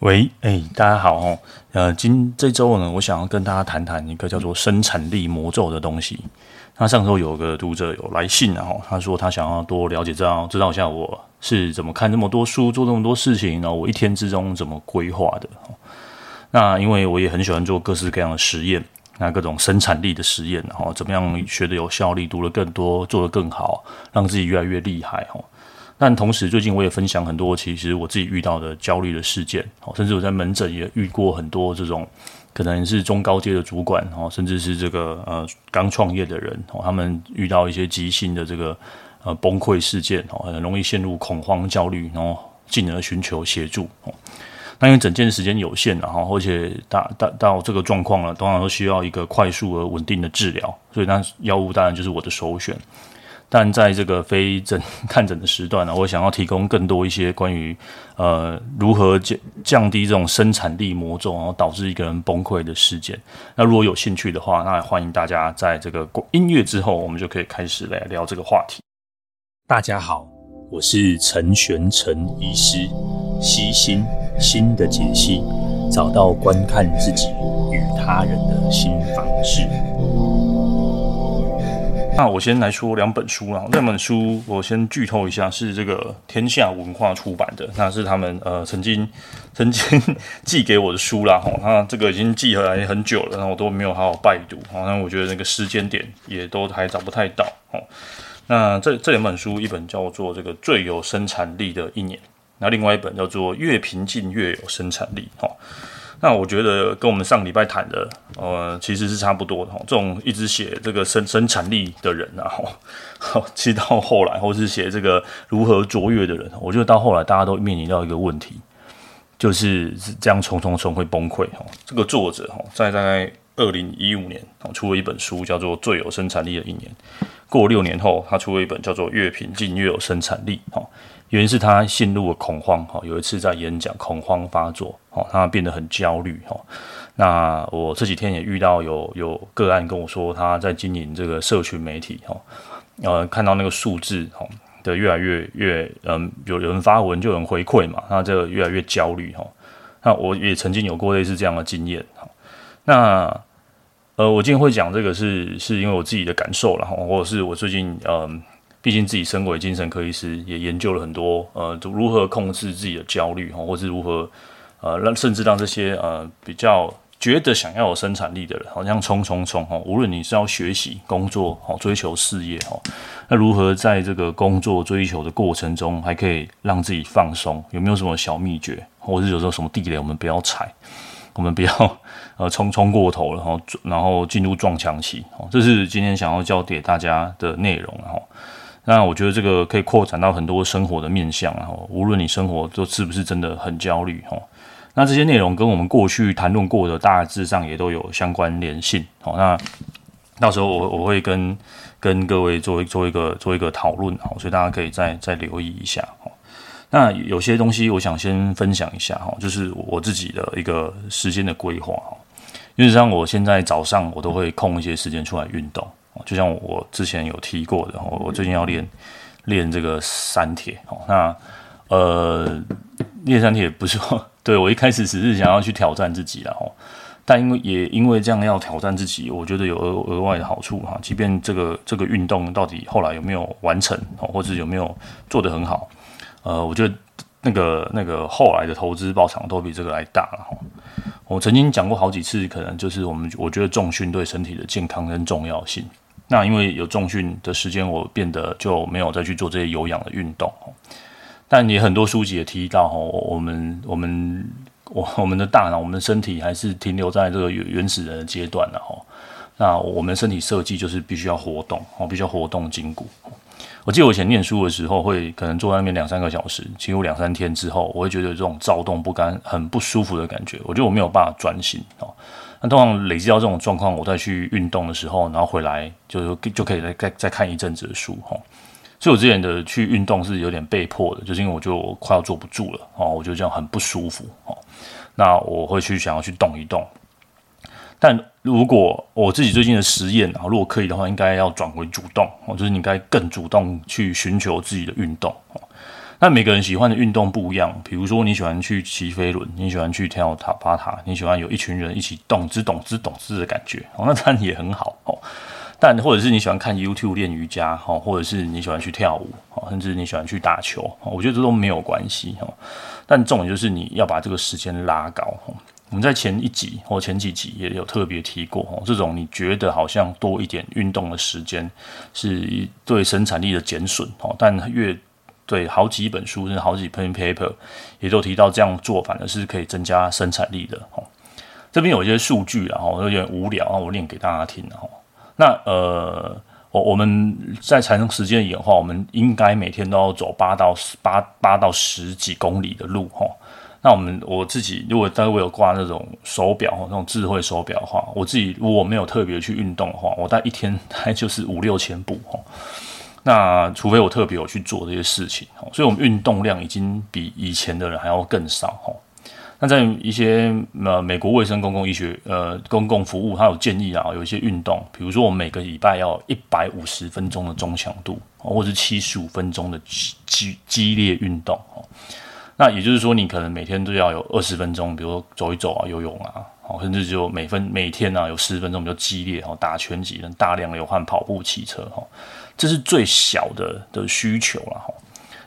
喂，哎、大家好哦。呃，今这周呢，我想要跟大家谈谈一个叫做生产力魔咒的东西。那上周有个读者有来信，然后他说他想要多了解，知道知道一下我是怎么看这么多书，做这么多事情，然后我一天之中怎么规划的。那因为我也很喜欢做各式各样的实验，那各种生产力的实验，然后怎么样学得有效率，读得更多，做得更好，让自己越来越厉害哦。但同时，最近我也分享很多，其实我自己遇到的焦虑的事件，甚至我在门诊也遇过很多这种可能是中高阶的主管，甚至是这个呃刚创业的人，他们遇到一些急性的这个呃崩溃事件，很容易陷入恐慌焦虑，然后进而寻求协助。那因为整件时间有限，然后而且大大到这个状况了，通常都需要一个快速而稳定的治疗，所以那药物当然就是我的首选。但在这个非诊 看诊的时段呢，我想要提供更多一些关于呃如何降降低这种生产力魔咒，然后导致一个人崩溃的事件。那如果有兴趣的话，那欢迎大家在这个音乐之后，我们就可以开始来聊这个话题。大家好，我是陈玄陈医师，析心心的解析，找到观看自己与他人的新方式。那我先来说两本书啊，那本书我先剧透一下，是这个天下文化出版的，那是他们呃曾经 曾经寄给我的书啦。吼，那这个已经寄回来很久了，然后我都没有好好拜读，好像我觉得那个时间点也都还找不太到。哦，那这这两本书，一本叫做这个最有生产力的一年，那另外一本叫做越平静越有生产力。哈。那我觉得跟我们上礼拜谈的，呃，其实是差不多的。这种一直写这个生生产力的人啊，哈，其实到后来，或是写这个如何卓越的人，我觉得到后来大家都面临到一个问题，就是这样冲冲冲会崩溃哈。这个作者哈，在大概二零一五年出了一本书，叫做《最有生产力的一年》。过六年后，他出了一本叫做《越平静越有生产力》哈。原因是他陷入了恐慌哈，有一次在演讲恐慌发作，哈他变得很焦虑哈。那我这几天也遇到有有个案跟我说，他在经营这个社群媒体哈，呃，看到那个数字哈的越来越越嗯，有人发文就有人回馈嘛，那这个越来越焦虑哈。那我也曾经有过类似这样的经验哈。那呃，我今天会讲这个是是因为我自己的感受了哈，或者是我最近嗯。毕竟自己身为精神科医师，也研究了很多，呃，如何控制自己的焦虑哈，或是如何，呃，让甚至让这些呃比较觉得想要有生产力的人，好像冲冲冲，哈，无论你是要学习、工作，好，追求事业，哈，那如何在这个工作追求的过程中，还可以让自己放松？有没有什么小秘诀，或者是有时候什么地雷，我们不要踩，我们不要呃冲冲过头了，然后然后进入撞墙期，哦，这是今天想要教给大家的内容，哈。那我觉得这个可以扩展到很多生活的面向，然后无论你生活都是不是真的很焦虑哈，那这些内容跟我们过去谈论过的大致上也都有相关联性，好，那到时候我我会跟跟各位做做一个做一个讨论，哦，所以大家可以再再留意一下。那有些东西我想先分享一下哈，就是我自己的一个时间的规划哈，因为像我现在早上我都会空一些时间出来运动。就像我之前有提过的，我最近要练练这个三铁。那呃，练三铁不是说 对我一开始只是想要去挑战自己，然后，但因为也因为这样要挑战自己，我觉得有额额外的好处哈。即便这个这个运动到底后来有没有完成，或者有没有做得很好，呃，我觉得那个那个后来的投资报偿都比这个来大了哈。我曾经讲过好几次，可能就是我们我觉得重训对身体的健康跟重要性。那因为有重训的时间，我变得就没有再去做这些有氧的运动。但也很多书籍也提到哈，我们我们我我们的大脑，我们的身体还是停留在这个原始人的阶段了哈。那我们身体设计就是必须要活动，哦，必须要活动筋骨。我记得我以前念书的时候，会可能坐在那边两三个小时，几乎两三天之后，我会觉得这种躁动不甘、很不舒服的感觉。我觉得我没有办法专心哦。那通常累积到这种状况，我再去运动的时候，然后回来就就可以再再再看一阵子的书哈。所以我之前的去运动是有点被迫的，就是因为我就快要坐不住了哦，我觉得这样很不舒服哦。那我会去想要去动一动。但如果我自己最近的实验啊，如果可以的话，应该要转为主动哦，就是你应该更主动去寻求自己的运动哦。那每个人喜欢的运动不一样，比如说你喜欢去骑飞轮，你喜欢去跳塔巴塔，你喜欢有一群人一起动之动之动之的感觉，哦，那当然也很好哦。但或者是你喜欢看 YouTube 练瑜伽，哈，或者是你喜欢去跳舞，甚至你喜欢去打球，我觉得这都没有关系哈。但重点就是你要把这个时间拉高。我们在前一集或前几集也有特别提过，哦，这种你觉得好像多一点运动的时间是对生产力的减损，哦，但越对好几本书甚至好几篇 paper 也都提到这样做反而是可以增加生产力的，哦。这边有一些数据啊，哈，有点无聊啊，我念给大家听，哈。那呃，我我们在产生时间演化，我们应该每天都要走八到八八到十几公里的路哈。那我们我自己如果单位有挂那种手表那种智慧手表的话，我自己如果没有特别去运动的话，我大概一天大概就是五六千步哈。那除非我特别有去做这些事情，所以我们运动量已经比以前的人还要更少哈。那在一些呃美国卫生公共医学呃公共服务，它有建议啊，有一些运动，比如说我们每个礼拜要一百五十分钟的中强度，或者是七十五分钟的激激烈运动哦。那也就是说，你可能每天都要有二十分钟，比如说走一走啊，游泳啊，甚至就每分每天啊有十分钟比较激烈哦，打拳击，大量流汗，跑步、骑车哈，这是最小的的需求了哈。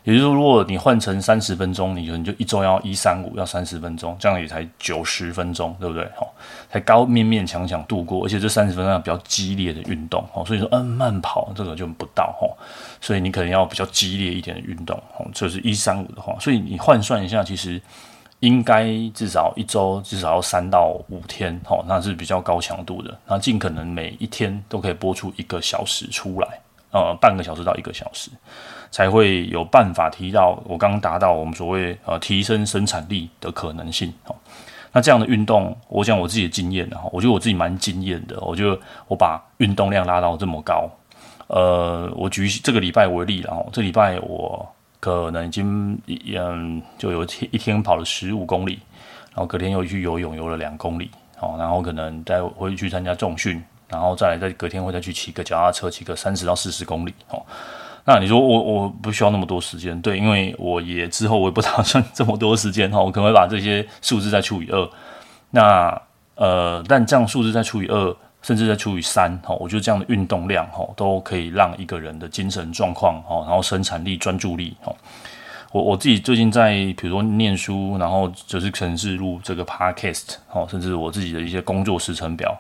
也就是说，如果你换成三十分钟，你就你就一周要一三五要三十分钟，这样也才九十分钟，对不对？好，才高勉勉强强度过，而且这三十分钟比较激烈的运动，哦，所以说，嗯，慢跑这个就不到，哈，所以你可能要比较激烈一点的运动，哦，就是一三五的话，所以你换算一下，其实应该至少一周至少要三到五天，哦，那是比较高强度的，那尽可能每一天都可以播出一个小时出来，呃，半个小时到一个小时。才会有办法提到我刚刚达到我们所谓呃提升生产力的可能性哦。那这样的运动，我讲我自己的经验哈，我觉得我自己蛮惊艳的。我觉得我把运动量拉到这么高，呃，我举这个礼拜为例然后，这礼拜我可能已经嗯就有一天一天跑了十五公里，然后隔天又去游泳游了两公里，哦，然后可能再回去参加重训，然后再来再隔天会再去骑个脚踏车，骑个三十到四十公里哦。那你说我我不需要那么多时间，对，因为我也之后我也不打算 这么多时间哈，我可能会把这些数字再除以二。那呃，但这样数字再除以二，甚至再除以三，哈，我觉得这样的运动量哈，都可以让一个人的精神状况哈，然后生产力、专注力哈。我我自己最近在比如说念书，然后就是可能是录这个 podcast 哦，甚至我自己的一些工作时程表。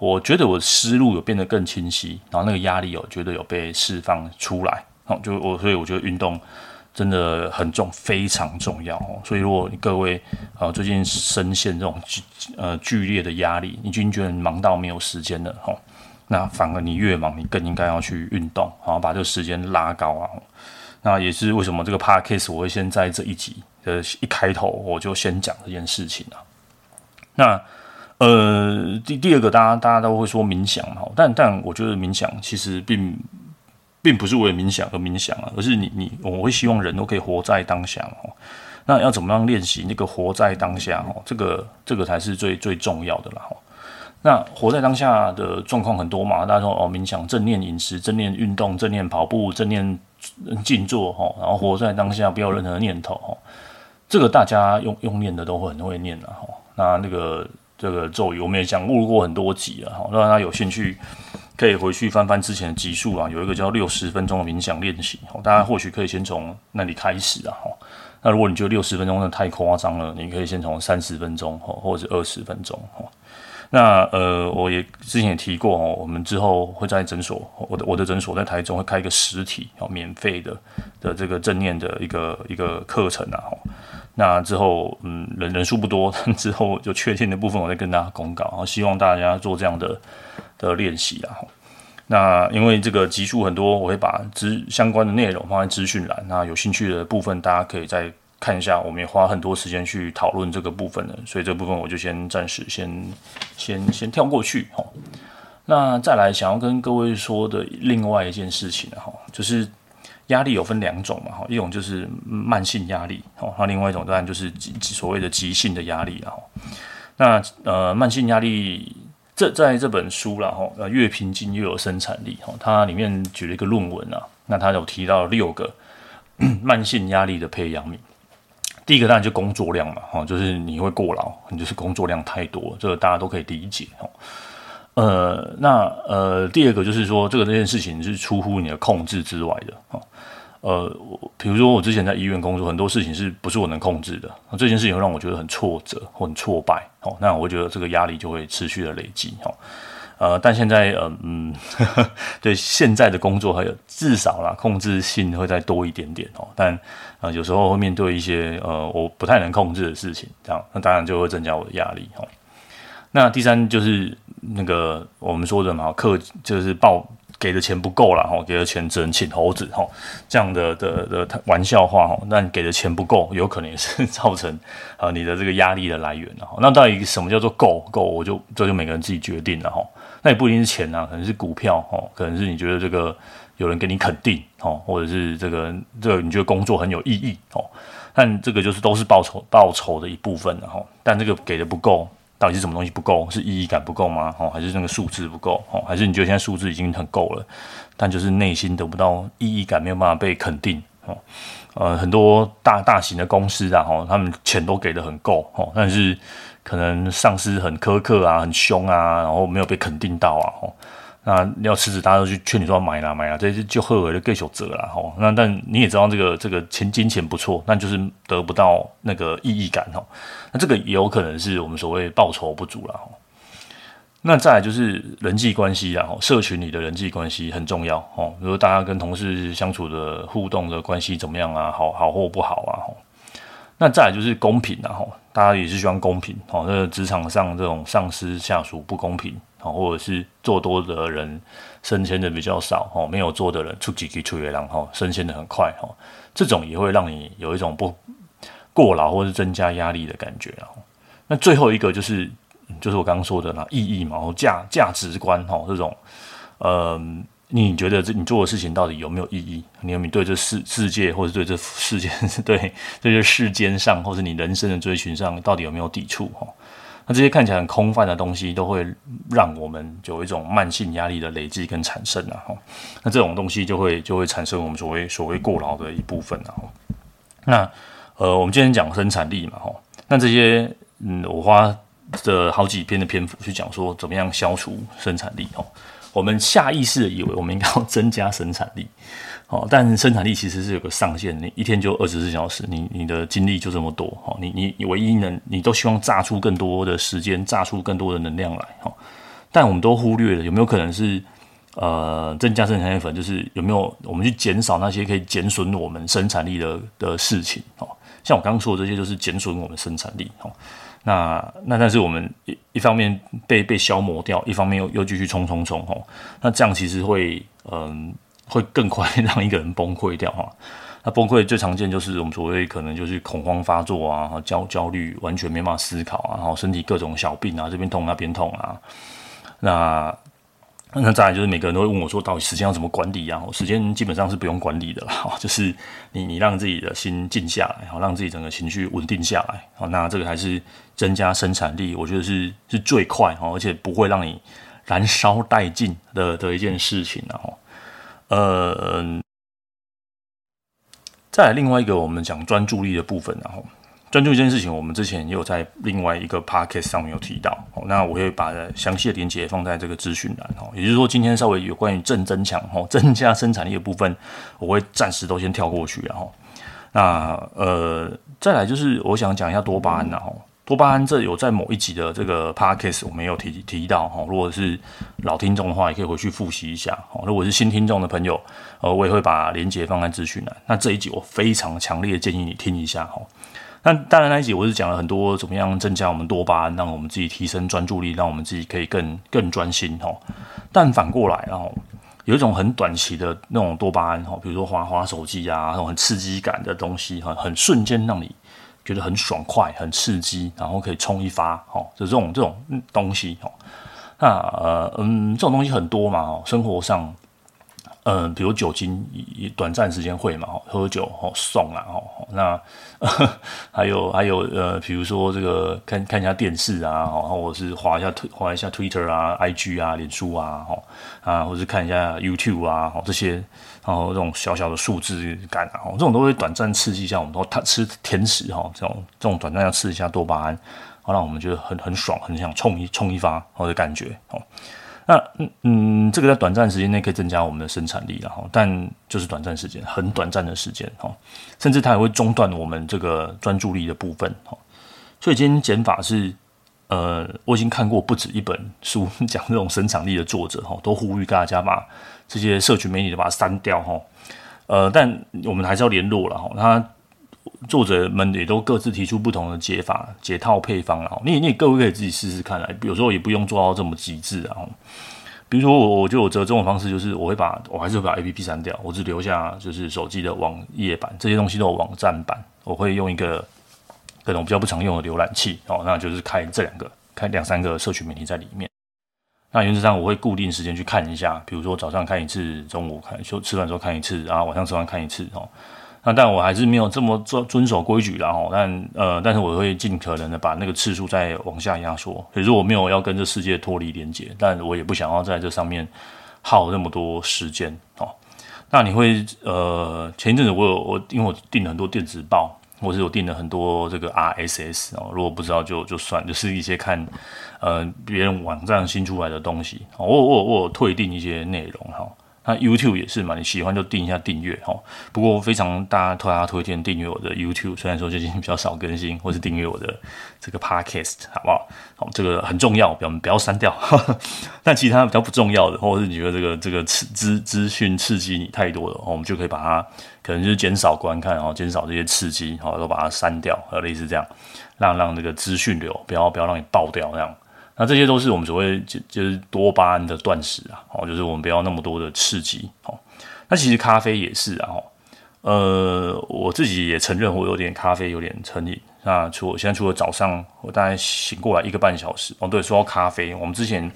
我觉得我的思路有变得更清晰，然后那个压力有觉得有被释放出来，哦，就我所以我觉得运动真的很重，非常重要哦。所以如果各位呃最近深陷这种呃剧烈的压力，你已经觉得忙到没有时间了哈，那反而你越忙，你更应该要去运动，然后把这个时间拉高啊。那也是为什么这个 podcast 我会先在这一集的一开头我就先讲这件事情啊。那。呃，第第二个，大家大家都会说冥想嘛，但但我觉得冥想其实并并不是为了冥想而冥想啊，而是你你我会希望人都可以活在当下哦。那要怎么样练习那个活在当下哦？这个这个才是最最重要的啦。那活在当下的状况很多嘛，大家说哦，冥想、正念饮食、正念运动、正念跑步、正念静坐哈，然后活在当下，不要任何念头哈。这个大家用用念的都会很会念的哈。那那个。这个咒语我们也讲录过很多集了哈，让大家有兴趣可以回去翻翻之前的集数啊，有一个叫六十分钟的冥想练习，大家或许可以先从那里开始啊哈。那如果你觉得六十分钟的太夸张了，你可以先从三十分钟或者是二十分钟哈。那呃，我也之前也提过哦，我们之后会在诊所，我的我的诊所在台中会开一个实体哦，免费的的这个正念的一个一个课程啊那之后，嗯，人人数不多，之后就确定的部分，我再跟大家公告。然后希望大家做这样的的练习啊。那因为这个集数很多，我会把资相关的内容放在资讯栏。那有兴趣的部分，大家可以再看一下。我们也花很多时间去讨论这个部分的，所以这部分我就先暂时先先先跳过去。哈，那再来想要跟各位说的另外一件事情哈，就是。压力有分两种嘛，哈，一种就是慢性压力，哦，那另外一种当然就是所谓的急性的压力了，哈。那呃，慢性压力这在这本书了，哈，呃，越平静越有生产力，哈，它里面举了一个论文啊，那它有提到六个 慢性压力的培养皿。第一个当然就工作量嘛，哈，就是你会过劳，你就是工作量太多，这个大家都可以理解，哈。呃，那呃，第二个就是说，这个这件事情是出乎你的控制之外的，哈。呃，比如说我之前在医院工作，很多事情是不是我能控制的？这件事情让我觉得很挫折很挫败，哦，那我觉得这个压力就会持续的累积，哈。呃，但现在，呃，嗯，对现在的工作还有至少啦，控制性会再多一点点哦。但呃，有时候会面对一些呃我不太能控制的事情，这样那当然就会增加我的压力哦。那第三就是那个我们说的嘛，客就是报给的钱不够了哈，给的钱只能请猴子哈，这样的的的玩笑话哈。但给的钱不够，有可能也是 造成啊你的这个压力的来源了哈。那到底什么叫做够够？我就这就每个人自己决定了哈。那也不一定是钱啊，可能是股票哦，可能是你觉得这个有人给你肯定哦，或者是这个这个你觉得工作很有意义哦，但这个就是都是报酬报酬的一部分的哈，但这个给的不够，到底是什么东西不够？是意义感不够吗？哦，还是那个数字不够？哦，还是你觉得现在数字已经很够了，但就是内心得不到意义感，没有办法被肯定哦。呃，很多大大型的公司啊，哦，他们钱都给的很够哦，但是。可能上司很苛刻啊，很凶啊，然后没有被肯定到啊，哦，那要辞职，大家都去劝你说买啦买啦，这些就后悔的更受责了，吼。那但你也知道这个这个钱金钱不错，但就是得不到那个意义感，吼。那这个也有可能是我们所谓报酬不足了，吼。那再来就是人际关系啊，社群里的人际关系很重要，哦。比如大家跟同事相处的互动的关系怎么样啊，好好或不好啊，那再来就是公平啊，吼。大家也是希望公平，哦，这个职场上这种上司下属不公平，哦，或者是做多的人升迁的比较少，哦，没有做的人出几级出月亮，哦，升迁的很快，哦，这种也会让你有一种不过劳或是增加压力的感觉，哦，那最后一个就是就是我刚刚说的那意义嘛，然后价价值观，哈，这种，嗯。你觉得这你做的事情到底有没有意义？你有没有对这世世界，或者对这世间，对这些世间上，或者你人生的追寻上，到底有没有抵触？哈，那这些看起来很空泛的东西，都会让我们有一种慢性压力的累积跟产生啊！哈，那这种东西就会就会产生我们所谓所谓过劳的一部分啊！那呃，我们今天讲生产力嘛，哈，那这些嗯，我花的好几篇的篇幅去讲说，怎么样消除生产力？哈。我们下意识的以为我们应该要增加生产力，哦，但生产力其实是有个上限，你一天就二十四小时，你你的精力就这么多，哦，你你你唯一能，你都希望榨出更多的时间，榨出更多的能量来，哈，但我们都忽略了有没有可能是，呃，增加生产力粉，就是有没有我们去减少那些可以减损我们生产力的的事情，哦，像我刚刚说的这些，就是减损我们生产力，哦。那那但是我们一一方面被被消磨掉，一方面又又继续冲冲冲吼，那这样其实会嗯会更快 让一个人崩溃掉哈。那崩溃最常见就是我们所谓可能就是恐慌发作啊，焦焦虑完全没办法思考啊，然后身体各种小病啊，这边痛那边痛啊，那。那再来就是每个人都会问我说，到底时间要怎么管理啊？时间基本上是不用管理的啦，就是你你让自己的心静下来，好让自己整个情绪稳定下来，好那这个还是增加生产力，我觉得是是最快哈，而且不会让你燃烧殆尽的的一件事情然啊。呃，再来另外一个我们讲专注力的部分，然后。专注一件事情，我们之前也有在另外一个 podcast 上面有提到，那我会把详细的连结放在这个资讯栏哦。也就是说，今天稍微有关于正增强哦，增加生产力的部分，我会暂时都先跳过去，然后，那呃，再来就是我想讲一下多巴胺，然后多巴胺这有在某一集的这个 podcast 我们有提提到哈。如果是老听众的话，也可以回去复习一下哦。如果是新听众的朋友，呃，我也会把连结放在资讯栏。那这一集我非常强烈建议你听一下哈。那当然，那一集我是讲了很多怎么样增加我们多巴胺，让我们自己提升专注力，让我们自己可以更更专心哈。但反过来，哦有一种很短期的那种多巴胺哈，比如说滑滑手机啊，那种很刺激感的东西哈，很瞬间让你觉得很爽快、很刺激，然后可以冲一发哈，就这种这种东西哈。那呃嗯，这种东西很多嘛，生活上嗯，比如酒精，短暂时间会嘛，喝酒哦，送啊，哦，那还有还有呃，比如说这个看看一下电视啊，哦，或者是划一下推划一下 Twitter 啊、IG 啊、脸书啊，哦啊，或是看一下 YouTube 啊，哦这些，然后这种小小的数字感啊，哦，这种都会短暂刺激一下我们，他吃甜食哈，这种这种短暂要刺激一下多巴胺，好让我们觉得很很爽，很想冲一冲一发，我的感觉哦。那嗯嗯，这个在短暂时间内可以增加我们的生产力了哈，但就是短暂时间，很短暂的时间哈，甚至它也会中断我们这个专注力的部分哈。所以今天减法是，呃，我已经看过不止一本书 讲这种生产力的作者哈，都呼吁大家把这些社群媒体都把它删掉哈。呃，但我们还是要联络了哈。他作者们也都各自提出不同的解法、解套配方啊。你你各位可以自己试试看来，有时候也不用做到这么极致啊。比如说我，我就我折中的方式，就是我会把我还是把 APP 删掉，我只留下就是手机的网页版，这些东西都有网站版。我会用一个各种比较不常用的浏览器哦，那就是开这两个，开两三个社群媒体在里面。那原则上我会固定时间去看一下，比如说早上看一次，中午看，就吃饭时候看一次，然后晚上吃完看一次哦。那但我还是没有这么遵遵守规矩啦。哦，但呃，但是我会尽可能的把那个次数再往下压缩。可是我没有要跟这世界脱离连接，但我也不想要在这上面耗那么多时间哦。那你会呃，前一阵子我有我因为我订了很多电子报，或是我订了很多这个 RSS 哦。如果不知道就就算，就是一些看呃别人网站新出来的东西。我我我退订一些内容哈。那 YouTube 也是嘛，你喜欢就订一下订阅哈。不过非常大家推大家推荐订阅我的 YouTube，虽然说最近比较少更新，或是订阅我的这个 Podcast，好不好？好，这个很重要，不要不要删掉。但其他比较不重要的，或者是你觉得这个这个资资资讯刺激你太多了，我们就可以把它可能就是减少观看，然后减少这些刺激，好，都把它删掉，类似这样，让让这个资讯流不要不要让你爆掉这样。那这些都是我们所谓就就是多巴胺的断食啊，哦，就是我们不要那么多的刺激，哦。那其实咖啡也是啊，哦，呃，我自己也承认我有点咖啡有点成瘾。那除我现在除了早上我大概醒过来一个半小时，哦，对，说到咖啡，我们之前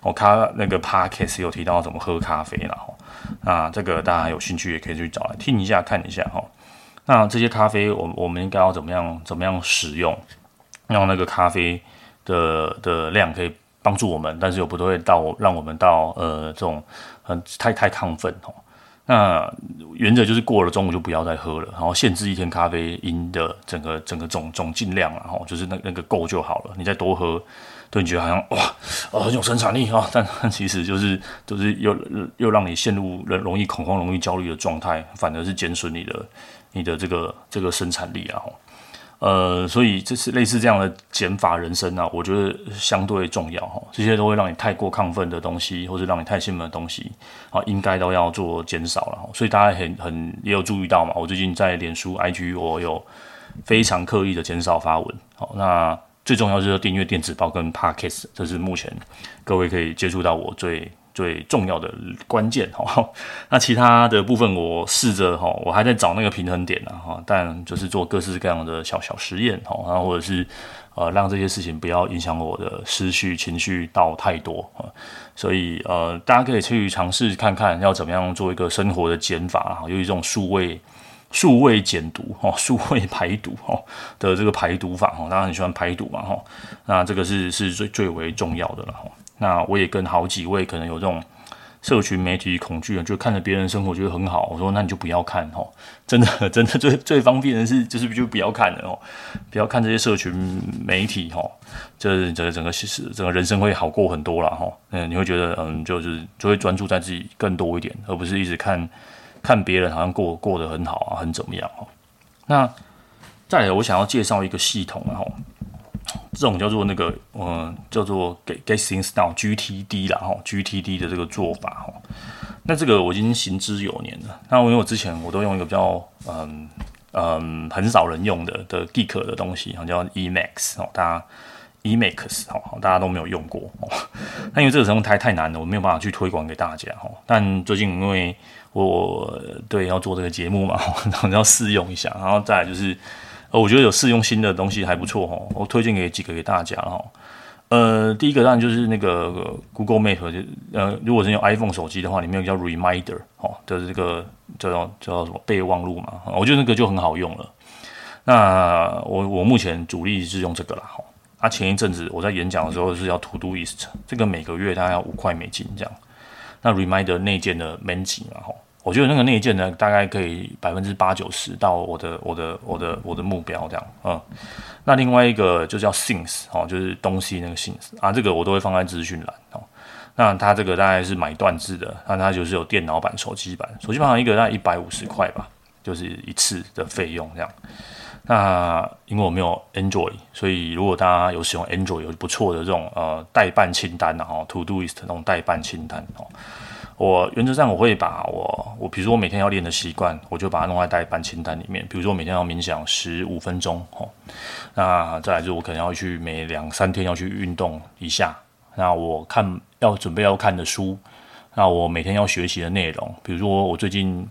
我咖那个 podcast 有提到怎么喝咖啡了，哈。那这个大家有兴趣也可以去找来听一下看一下，哈。那这些咖啡我我们应该要怎么样怎么样使用，让那个咖啡。的的量可以帮助我们，但是又不会到让我们到呃这种很太太亢奋哦。那原则就是过了中午就不要再喝了，然后限制一天咖啡因的整个整个总总进量，然后就是那那个够就好了。你再多喝，对你觉得好像哇哦很有生产力啊，但其实就是就是又又让你陷入容容易恐慌、容易焦虑的状态，反而是减损你的你的这个这个生产力啊。呃，所以这是类似这样的减法人生啊，我觉得相对重要哈。这些都会让你太过亢奋的东西，或者让你太兴奋的东西啊，应该都要做减少了。所以大家很很也有注意到嘛，我最近在脸书、IG，我有非常刻意的减少发文。好，那最重要就是订阅电子报跟 Podcast，这是目前各位可以接触到我最。最重要的关键哈，那其他的部分我试着哈，我还在找那个平衡点呢哈，但就是做各式各样的小小实验哈，然后或者是呃让这些事情不要影响我的思绪情绪到太多啊，所以呃大家可以去尝试看看要怎么样做一个生活的减法哈，由于这种数位数位减毒哈，数位排毒哈的这个排毒法哈，大家很喜欢排毒嘛哈，那这个是是最最为重要的了哈。那我也跟好几位可能有这种社群媒体恐惧啊，就看着别人生活觉得很好，我说那你就不要看哦，真的 真的最最方便的是就是就不要看了哦，不要看这些社群媒体哈，这这整个整个人生会好过很多了哈，嗯，你会觉得嗯就是就会专注在自己更多一点，而不是一直看看别人好像过过得很好啊，很怎么样哦。那再来，我想要介绍一个系统啊。这种叫做那个，嗯，叫做 get get things done GTD 啦，哈，GTD 的这个做法，哈，那这个我已经行之有年了。那因为我之前我都用一个比较，嗯嗯，很少人用的的 geek 的东西，叫 Emacs 哦，大家 Emacs 哦，大家都没有用过哦。那因为这个东西太太难了，我没有办法去推广给大家哈。但最近因为我对要做这个节目嘛，然后要试用一下，然后再来就是。呃，我觉得有试用新的东西还不错哈，我推荐给几个给大家哈。呃，第一个当然就是那个 Google Map，就呃，如果是用 iPhone 手机的话，里面有叫 Reminder 哦的这个叫叫叫什么备忘录嘛，我觉得那个就很好用了。那我我目前主力是用这个啦，哈。啊，前一阵子我在演讲的时候是要 To Do List，这个每个月大概要五块美金这样。那 Reminder 内建的 Manji 嘛，哈，我觉得那个内建呢，大概可以百分之八九十到我的我的我的我的目标这样，嗯。那另外一个就叫 Things 哦，就是东西那个 Things 啊，这个我都会放在资讯栏哦。那它这个大概是买断制的，那它就是有电脑版、手机版，手机版好像一个大概一百五十块吧，就是一次的费用这样。那因为我没有 Android，所以如果大家有使用 Android 有不错的这种呃待办清单然后 Todoist 那种待办清单哦，我原则上我会把我我比如说我每天要练的习惯，我就把它弄在待办清单里面。比如说我每天要冥想十五分钟哦，那再来就我可能要去每两三天要去运动一下。那我看要准备要看的书，那我每天要学习的内容，比如说我最近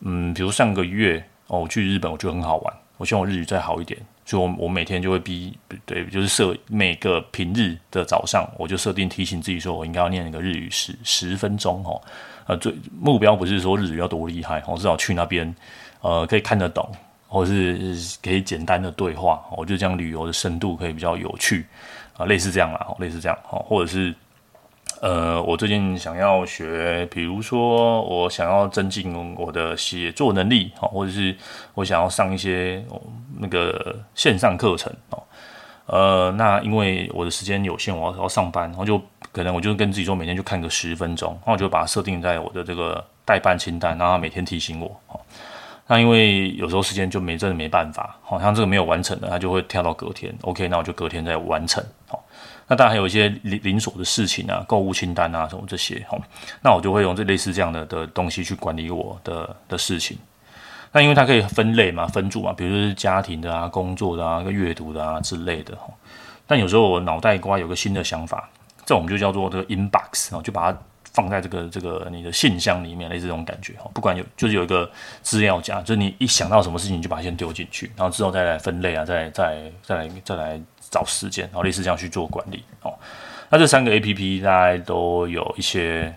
嗯，比如上个月哦，我去日本我觉得很好玩。我希望我日语再好一点，所以我我每天就会逼，对，就是设每个平日的早上，我就设定提醒自己说，我应该要念一个日语十十分钟哦。呃，最目标不是说日语要多厉害，我至少去那边，呃，可以看得懂，或者是可以简单的对话，我就这样旅游的深度可以比较有趣啊，类似这样啦，类似这样，或者是。呃，我最近想要学，比如说我想要增进我的写作能力，哦，或者是我想要上一些那个线上课程，哦，呃，那因为我的时间有限，我要要上班，然后就可能我就跟自己说，每天就看个十分钟，然后我就把它设定在我的这个待办清单，然后每天提醒我，哦，那因为有时候时间就没真的没办法，好像这个没有完成的，它就会跳到隔天，OK，那我就隔天再完成，好。那当然还有一些零零琐的事情啊，购物清单啊什么这些，吼，那我就会用这类似这样的的东西去管理我的的事情。那因为它可以分类嘛，分组嘛，比如说是家庭的啊、工作的啊、跟阅读的啊之类的，吼。但有时候我脑袋瓜有个新的想法，这我们就叫做这个 inbox 啊，就把它放在这个这个你的信箱里面，类似这种感觉，哈。不管有就是有一个资料夹，就是你一想到什么事情，你就把它先丢进去，然后之后再来分类啊，再再再来再来。找时间，然后类似这样去做管理哦。那这三个 APP 大家都有一些，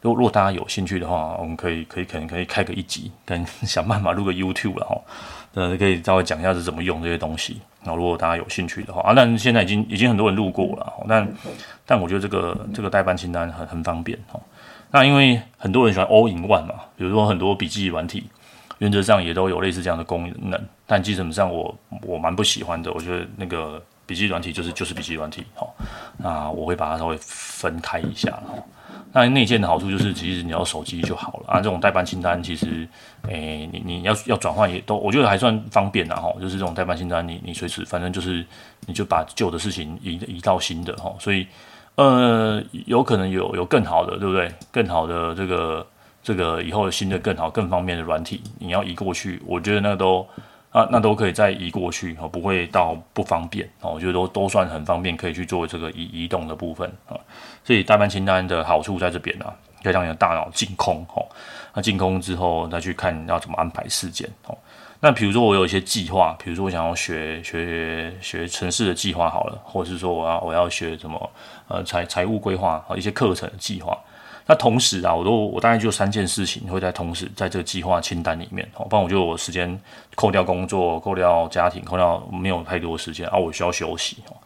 如果如果大家有兴趣的话，我们可以可以可能可以开个一集，跟想办法录个 YouTube 然后，呃，可以稍微讲一下是怎么用这些东西。然后如果大家有兴趣的话啊，但现在已经已经很多人录过了，但但我觉得这个这个代办清单很很方便哦。那因为很多人喜欢 All in One 嘛，比如说很多笔记软体，原则上也都有类似这样的功能，但基本上我我蛮不喜欢的，我觉得那个。笔记软体就是就是笔记软体，好，那我会把它稍微分开一下，那内建的好处就是，其实你要手机就好了啊。这种代办清单，其实，诶、你你要要转换也都，我觉得还算方便的哈。就是这种代办清单，你你随时反正就是，你就把旧的事情移移到新的哈。所以，呃，有可能有有更好的，对不对？更好的这个这个以后新的更好更方便的软体，你要移过去，我觉得那个都。啊，那都可以再移过去哦，不会到不方便哦，我觉得都都算很方便，可以去做这个移移动的部分啊。所以代办清单的好处在这边啊，可以让你的大脑净空哦。那净空之后再去看要怎么安排事件哦。那比如说我有一些计划，比如说我想要学学学城市的计划好了，或者是说我要我要学什么呃财财务规划和一些课程的计划。那同时啊，我都我大概就三件事情会在同时在这个计划清单里面哦，不然我就我时间扣掉工作，扣掉家庭，扣掉没有太多时间啊，我需要休息哦，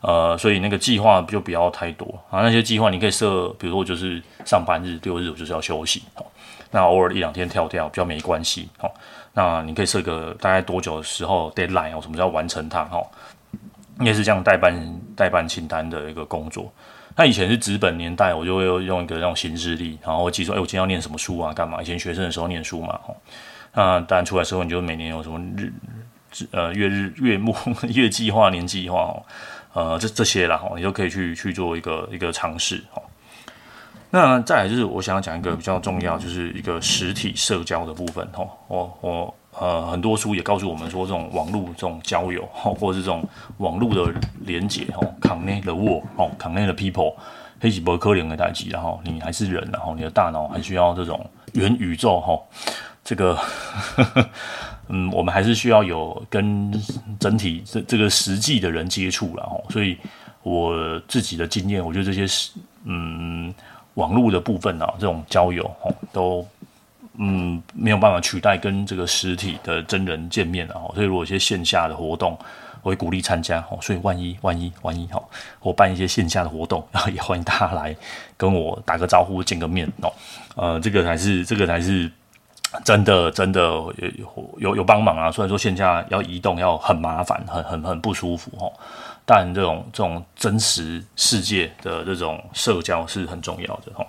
呃，所以那个计划就不要太多啊。那些计划你可以设，比如说我就是上班日六日我就是要休息哦，那偶尔一两天跳跳比较没关系哦。那你可以设个大概多久的时候 deadline 哦，什么叫完成它哦，应该是这样代办代办清单的一个工作。那以前是纸本年代，我就会用一个那种行事历，然后我记住，哎，我今天要念什么书啊？干嘛？以前学生的时候念书嘛，吼。那当然出来之后，你就每年有什么日、呃月日月目月计划、年计划，哦，呃，这这些啦，你都可以去去做一个一个尝试，吼。那再来就是我想要讲一个比较重要，就是一个实体社交的部分，吼，我我。呃，很多书也告诉我们说，这种网络这种交友，或者是这种网络的连接，吼，connect the world，哦，connect the people，黑吉伯科林的代际，然后你还是人，然后你的大脑还需要这种元宇宙，吼，这个，嗯，我们还是需要有跟整体这这个实际的人接触了，吼，所以我自己的经验，我觉得这些是嗯网络的部分啊，这种交友哦都嗯没有办法取代跟这个实体的真人见面啊，所以如果一些线下的活动，我会鼓励参加哦。所以万一万一万一哈，我办一些线下的活动，然 后也欢迎大家来跟我打个招呼、见个面哦。呃，这个才是这个才是。真的真的有有有帮忙啊！虽然说线下要移动要很麻烦，很很很不舒服哦，但这种这种真实世界的这种社交是很重要的哦。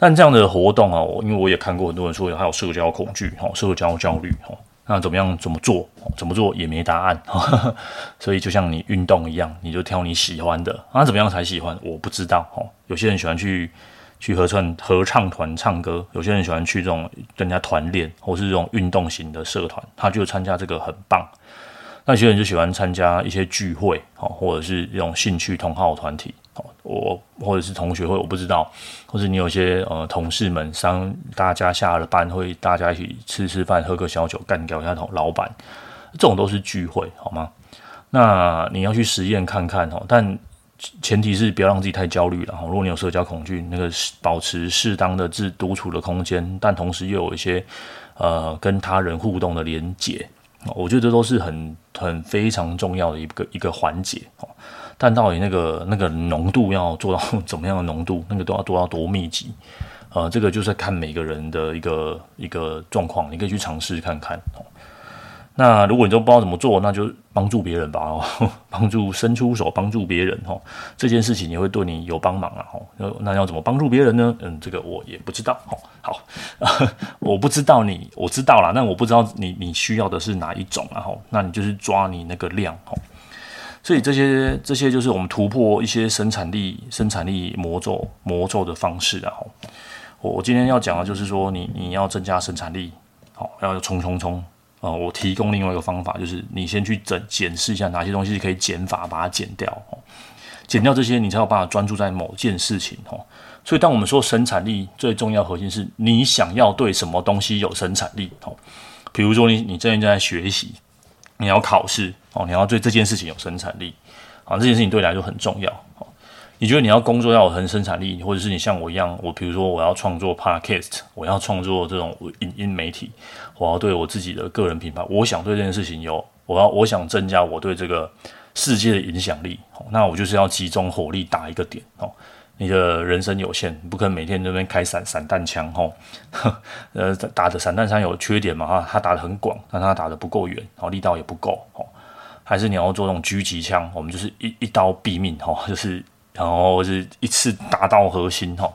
但这样的活动啊，因为我也看过很多人说还有社交恐惧哈，社交焦虑哈，那怎么样怎么做？怎么做也没答案。所以就像你运动一样，你就挑你喜欢的啊，怎么样才喜欢？我不知道哈。有些人喜欢去。去合唱合唱团唱歌，有些人喜欢去这种跟人家团练，或是这种运动型的社团，他就参加这个很棒。那有些人就喜欢参加一些聚会，或者是这种兴趣同好团体，我或者是同学会，我不知道，或者你有些呃同事们，上大家下了班会大家一起吃吃饭，喝个小酒，干掉一下同老板，这种都是聚会，好吗？那你要去实验看看哦，但。前提是不要让自己太焦虑了哈。如果你有社交恐惧，那个保持适当的自独处的空间，但同时又有一些呃跟他人互动的连结，我觉得这都是很很非常重要的一个一个环节。但到底那个那个浓度要做到怎么样的浓度，那个都要做到多密集，呃，这个就是看每个人的一个一个状况，你可以去尝试看看。那如果你都不知道怎么做，那就帮助别人吧哦，帮助伸出手帮助别人哦，这件事情也会对你有帮忙啊哦。那要怎么帮助别人呢？嗯，这个我也不知道哦。好，我不知道你，我知道啦，那我不知道你你需要的是哪一种啊？哦，那你就是抓你那个量哦。所以这些这些就是我们突破一些生产力生产力魔咒魔咒的方式啊。我我今天要讲的就是说，你你要增加生产力，好，要冲冲冲。啊、我提供另外一个方法，就是你先去整检视一下哪些东西可以减法，把它减掉。减掉这些，你才有办法专注在某件事情哦。所以，当我们说生产力最重要核心是你想要对什么东西有生产力哦。比如说你，你你最近正在学习，你要考试哦，你要对这件事情有生产力啊，这件事情对你来说很重要哦。你觉得你要工作要有很生产力，或者是你像我一样，我比如说我要创作 podcast，我要创作这种影音媒体，我要对我自己的个人品牌，我想对这件事情有，我要我想增加我对这个世界的影响力，那我就是要集中火力打一个点哦。你的人生有限，不可能每天那边开散散弹枪吼，呃，打的散弹枪有缺点嘛哈，它打得很广，但它打得不够远，然后力道也不够哦。还是你要做这种狙击枪，我们就是一一刀毙命吼，就是。然后是一次打到核心哈，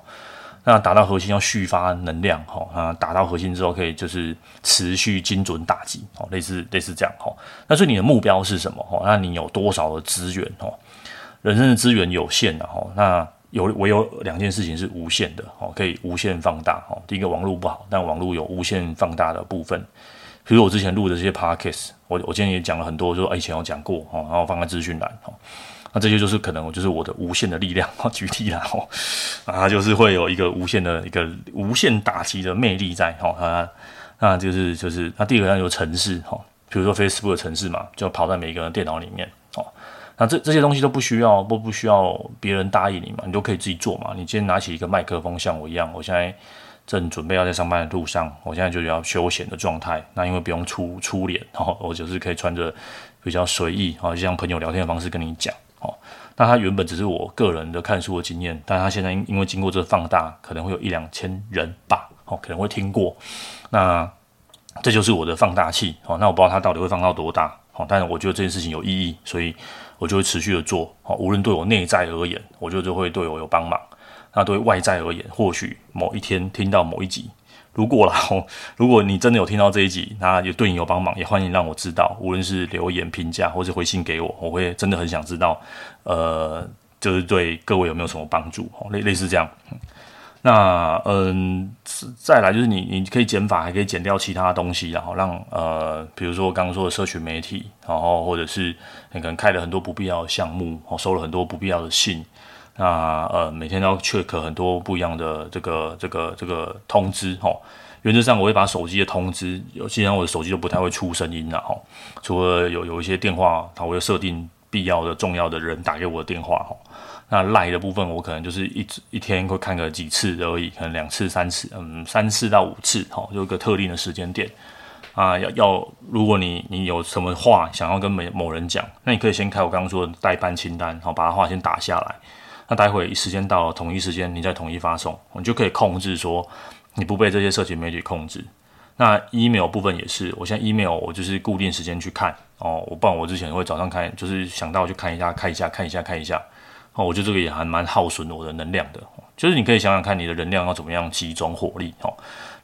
那打到核心要蓄发能量哈，啊，打到核心之后可以就是持续精准打击哦，类似类似这样哈。那所以你的目标是什么哈？那你有多少的资源哈？人生的资源有限的哈，那有唯有两件事情是无限的哦，可以无限放大哦。第一个网络不好，但网络有无限放大的部分。比如我之前录的这些 podcast，我我今天也讲了很多，就以前有讲过哦，然后放在资讯栏哈。那这些就是可能，就是我的无限的力量哦，举例啦，吼，啊，就是会有一个无限的一个无限打击的魅力在，吼，啊，那就是就是，那第二个要有程式，吼，比如说 Facebook 的城市嘛，就跑在每一个人电脑里面，哦，那这这些东西都不需要，不不需要别人答应你嘛，你都可以自己做嘛。你今天拿起一个麦克风，像我一样，我现在正准备要在上班的路上，我现在就要休闲的状态，那因为不用出出脸，然后，我就是可以穿着比较随意，好像朋友聊天的方式跟你讲。哦，那他原本只是我个人的看书的经验，但他现在因为经过这放大，可能会有一两千人吧，哦，可能会听过。那这就是我的放大器，哦，那我不知道它到底会放到多大，哦，但是我觉得这件事情有意义，所以我就会持续的做，哦，无论对我内在而言，我觉得就会对我有帮忙；那对外在而言，或许某一天听到某一集。如果啦，如果你真的有听到这一集，那也对你有帮忙，也欢迎让我知道，无论是留言评价或是回信给我，我会真的很想知道，呃，就是对各位有没有什么帮助，类类似这样。那嗯，再来就是你你可以减法，还可以减掉其他东西，然后让呃，比如说我刚刚说的社群媒体，然后或者是你可能开了很多不必要的项目，收了很多不必要的信。那呃，每天都要 check 很多不一样的这个这个这个通知哈。原则上，我会把手机的通知，基本上我的手机都不太会出声音了哈。除了有有一些电话，它会设定必要的重要的人打给我的电话哈。那赖的部分，我可能就是一一天会看个几次而已，可能两次、三次，嗯，三次到五次，哈，有一个特定的时间点啊。要要，如果你你有什么话想要跟某某人讲，那你可以先开我刚刚说的待办清单，好，把他话先打下来。那待会时间到了，统一时间你再统一发送，你就可以控制说你不被这些社群媒体控制。那 email 部分也是，我现在 email 我就是固定时间去看哦，我不然我之前会早上看，就是想到去看一下，看一下，看一下，看一下。哦，我觉得这个也还蛮耗损我的能量的，就是你可以想想看，你的能量要怎么样集中火力，哦，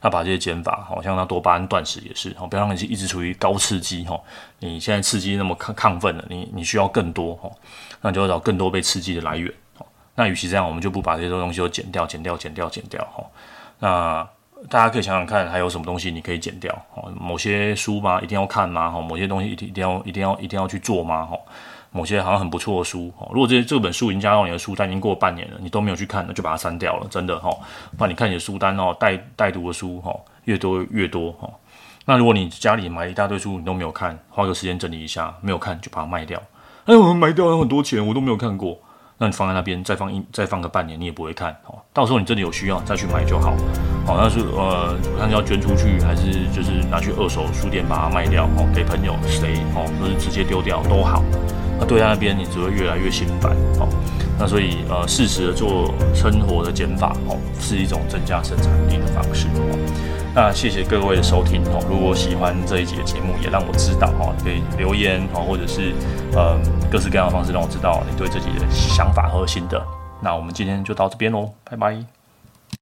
那把这些减法，好像那多巴胺断食也是，哦，不要让你一直处于高刺激，哈，你现在刺激那么亢亢奋了，你你需要更多，哈，那就要找更多被刺激的来源，那与其这样，我们就不把这些东西都剪掉，剪掉，剪掉，剪掉，哈，那大家可以想想看，还有什么东西你可以剪掉，哦，某些书吗？一定要看吗？哈，某些东西一定一定要一定要一定要去做吗？哈。某些好像很不错的书哦，如果这这本书已经加到你的书单，已经过半年了，你都没有去看，那就把它删掉了，真的哈。不然你看你的书单哦，待待读的书哈，越多越多哈。那如果你家里买一大堆书，你都没有看，花个时间整理一下，没有看就把它卖掉。哎，我们卖掉了很多钱，我都没有看过。那你放在那边，再放一再放个半年，你也不会看哦。到时候你真的有需要再去买就好。好，那是呃，看是要捐出去，还是就是拿去二手书店把它卖掉哦，给朋友谁哦，或是直接丢掉都好。那对在那边，你只会越来越心烦哦。那所以呃，适时的做生活的减法哦，是一种增加生产力的方式哦。那谢谢各位的收听哦。如果喜欢这一集的节目，也让我知道哈，可以留言哦，或者是呃各式各样的方式让我知道你对自己的想法和心得。那我们今天就到这边喽，拜拜。